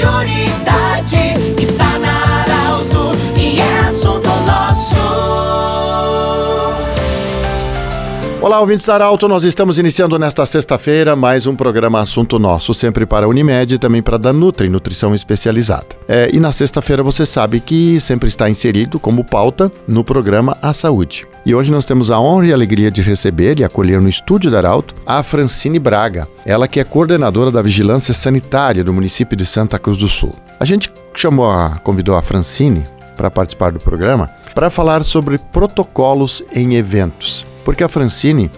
prioridade Olá, ouvintes da Arauto, nós estamos iniciando nesta sexta-feira mais um programa Assunto Nosso, sempre para a Unimed e também para a Danutri, Nutrição Especializada. É, e na sexta-feira você sabe que sempre está inserido como pauta no programa A Saúde. E hoje nós temos a honra e a alegria de receber e acolher no estúdio da Arauto a Francine Braga, ela que é coordenadora da Vigilância Sanitária do município de Santa Cruz do Sul. A gente chamou a, convidou a Francine para participar do programa para falar sobre protocolos em eventos porque a Francine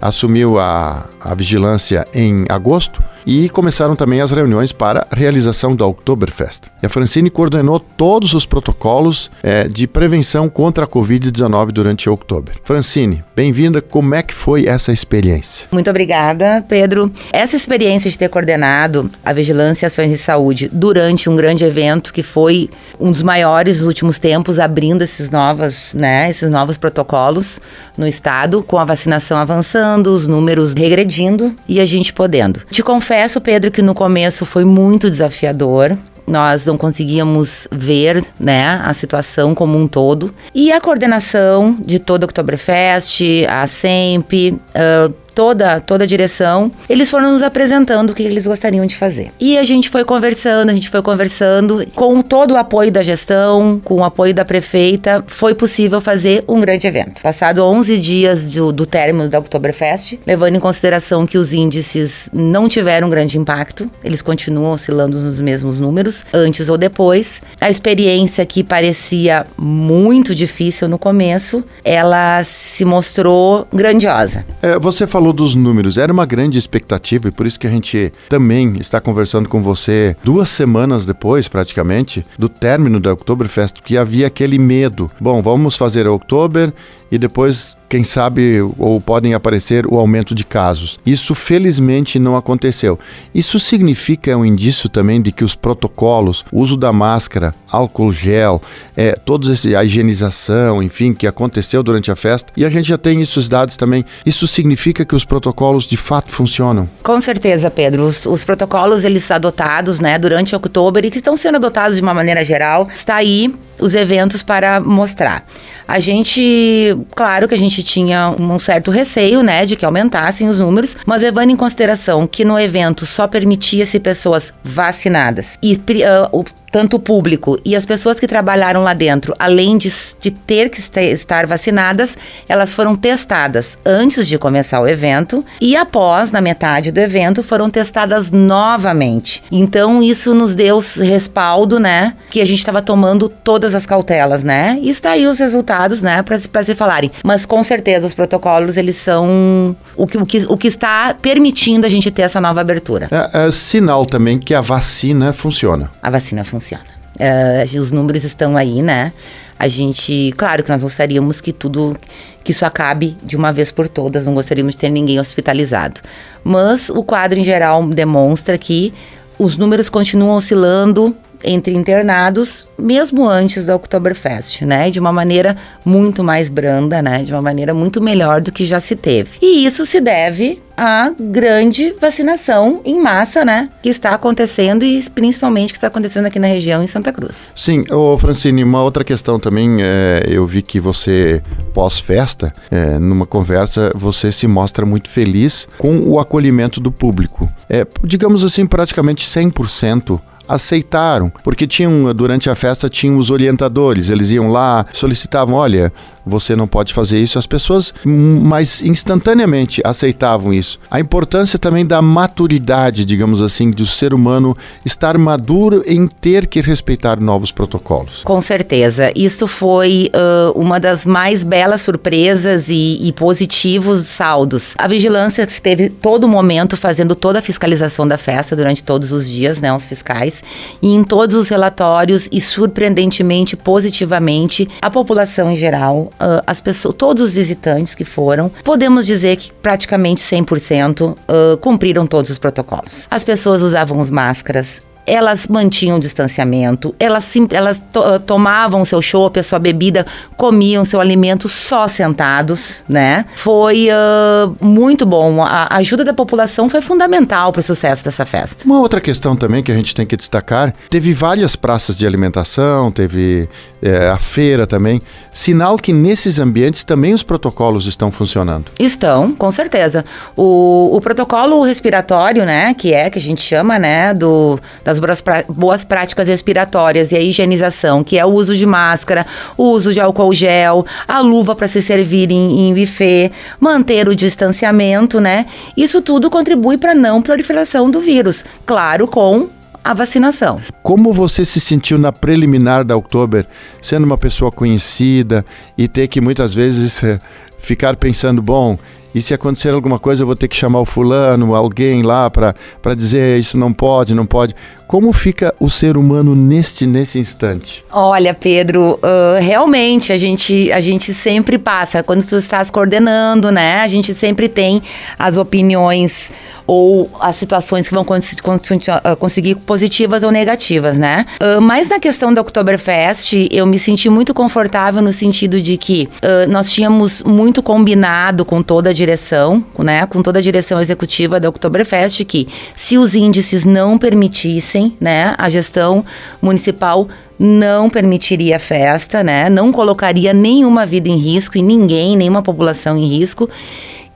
assumiu a, a vigilância em agosto e começaram também as reuniões para a realização da Oktoberfest. E a Francine coordenou todos os protocolos é, de prevenção contra a Covid-19 durante o Oktober. Francine, bem-vinda. Como é que foi essa experiência? Muito obrigada, Pedro. Essa experiência de ter coordenado a Vigilância e Ações de Saúde durante um grande evento que foi um dos maiores dos últimos tempos, abrindo esses novas, né, esses novos protocolos no estado, com a vacinação avançando, os números regredindo e a gente podendo. Te confesso, Pedro, que no começo foi muito desafiador nós não conseguíamos ver né, a situação como um todo. E a coordenação de toda a Oktoberfest, a SEMP, uh, toda, toda a direção, eles foram nos apresentando o que eles gostariam de fazer. E a gente foi conversando, a gente foi conversando, com todo o apoio da gestão, com o apoio da prefeita, foi possível fazer um grande evento. Passado 11 dias do, do término da Oktoberfest, levando em consideração que os índices não tiveram grande impacto, eles continuam oscilando nos mesmos números, antes ou depois. A experiência que parecia muito difícil no começo, ela se mostrou grandiosa. É, você falou dos números, era uma grande expectativa e por isso que a gente também está conversando com você duas semanas depois, praticamente, do término da Oktoberfest, que havia aquele medo. Bom, vamos fazer a Oktober e depois, quem sabe, ou podem aparecer o aumento de casos. Isso felizmente não aconteceu. Isso significa é um indício também de que os protocolos, uso da máscara, álcool gel, é, todos esse a higienização, enfim, que aconteceu durante a festa, e a gente já tem esses dados também. Isso significa que os protocolos de fato funcionam? Com certeza, Pedro. Os, os protocolos eles adotados, né, durante outubro e que estão sendo adotados de uma maneira geral, está aí os eventos para mostrar. A gente, claro que a gente tinha um certo receio, né, de que aumentassem os números, mas levando em consideração que no evento só permitia-se pessoas vacinadas e uh, tanto o público e as pessoas que trabalharam lá dentro, além de, de ter que estar vacinadas, elas foram testadas antes de começar o evento e após, na metade do evento, foram testadas novamente. Então, isso nos deu respaldo, né? Que a gente estava tomando todas as cautelas, né? E está aí os resultados, né? Para se falarem. Mas com certeza os protocolos, eles são o que, o, que, o que está permitindo a gente ter essa nova abertura. É, é sinal também que a vacina funciona. A vacina funciona. Uh, os números estão aí, né? A gente, claro que nós gostaríamos que tudo, que isso acabe de uma vez por todas, não gostaríamos de ter ninguém hospitalizado. Mas o quadro em geral demonstra que os números continuam oscilando entre internados, mesmo antes da Oktoberfest, né? De uma maneira muito mais branda, né? De uma maneira muito melhor do que já se teve. E isso se deve à grande vacinação em massa, né? Que está acontecendo e principalmente que está acontecendo aqui na região em Santa Cruz. Sim, ô Francine, uma outra questão também, é, eu vi que você, pós-festa, é, numa conversa, você se mostra muito feliz com o acolhimento do público. É, digamos assim, praticamente 100% aceitaram, porque tinham durante a festa tinham os orientadores, eles iam lá, solicitavam, olha, você não pode fazer isso. As pessoas, mais instantaneamente, aceitavam isso. A importância também da maturidade, digamos assim, do ser humano estar maduro em ter que respeitar novos protocolos. Com certeza. Isso foi uh, uma das mais belas surpresas e, e positivos saldos. A vigilância esteve todo momento fazendo toda a fiscalização da festa durante todos os dias, né, os fiscais, e em todos os relatórios e surpreendentemente positivamente a população em geral uh, as pessoas, todos os visitantes que foram, podemos dizer que praticamente 100% uh, cumpriram todos os protocolos. As pessoas usavam as máscaras, elas mantinham o distanciamento, elas, elas to, tomavam seu chopp, a sua bebida, comiam seu alimento só sentados, né? Foi uh, muito bom. A ajuda da população foi fundamental para o sucesso dessa festa. Uma outra questão também que a gente tem que destacar: teve várias praças de alimentação, teve é, a feira também. Sinal que nesses ambientes também os protocolos estão funcionando. Estão, com certeza. O, o protocolo respiratório, né, que é que a gente chama, né, do, das boas, práticas respiratórias e a higienização, que é o uso de máscara, o uso de álcool gel, a luva para se servir em, em buffet, manter o distanciamento, né? Isso tudo contribui para não proliferação do vírus. Claro, com a vacinação. Como você se sentiu na preliminar da Oktober, sendo uma pessoa conhecida e ter que muitas vezes eh, ficar pensando, bom, e se acontecer alguma coisa eu vou ter que chamar o fulano, alguém lá para dizer isso não pode, não pode. Como fica o ser humano neste nesse instante? Olha, Pedro, uh, realmente a gente, a gente sempre passa, quando tu estás coordenando, né? A gente sempre tem as opiniões ou as situações que vão cons cons uh, conseguir positivas ou negativas, né? Uh, mas na questão da Oktoberfest, eu me senti muito confortável no sentido de que uh, nós tínhamos muito combinado com toda a direção, né? Com toda a direção executiva da Oktoberfest que se os índices não permitissem né? A gestão municipal não permitiria festa, né? Não colocaria nenhuma vida em risco e ninguém, nenhuma população em risco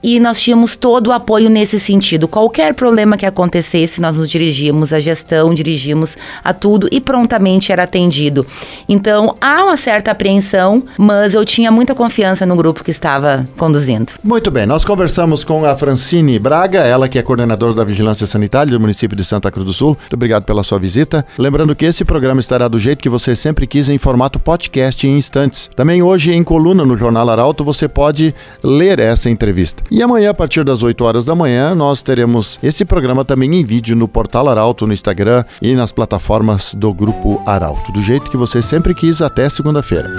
e nós tínhamos todo o apoio nesse sentido. Qualquer problema que acontecesse, nós nos dirigíamos à gestão, dirigimos a tudo e prontamente era atendido. Então, há uma certa apreensão, mas eu tinha muita confiança no grupo que estava conduzindo. Muito bem, nós conversamos com a Francine Braga, ela que é coordenadora da Vigilância Sanitária do município de Santa Cruz do Sul. Muito obrigado pela sua visita. Lembrando que esse programa estará do jeito que você sempre quis em formato podcast em instantes. Também hoje em coluna no Jornal Arauto você pode ler essa entrevista. E amanhã, a partir das 8 horas da manhã, nós teremos esse programa também em vídeo no Portal Arauto, no Instagram e nas plataformas do Grupo Arauto. Do jeito que você sempre quis, até segunda-feira.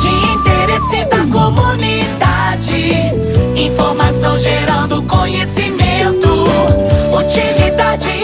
De interesse da comunidade, informação gerando conhecimento, utilidade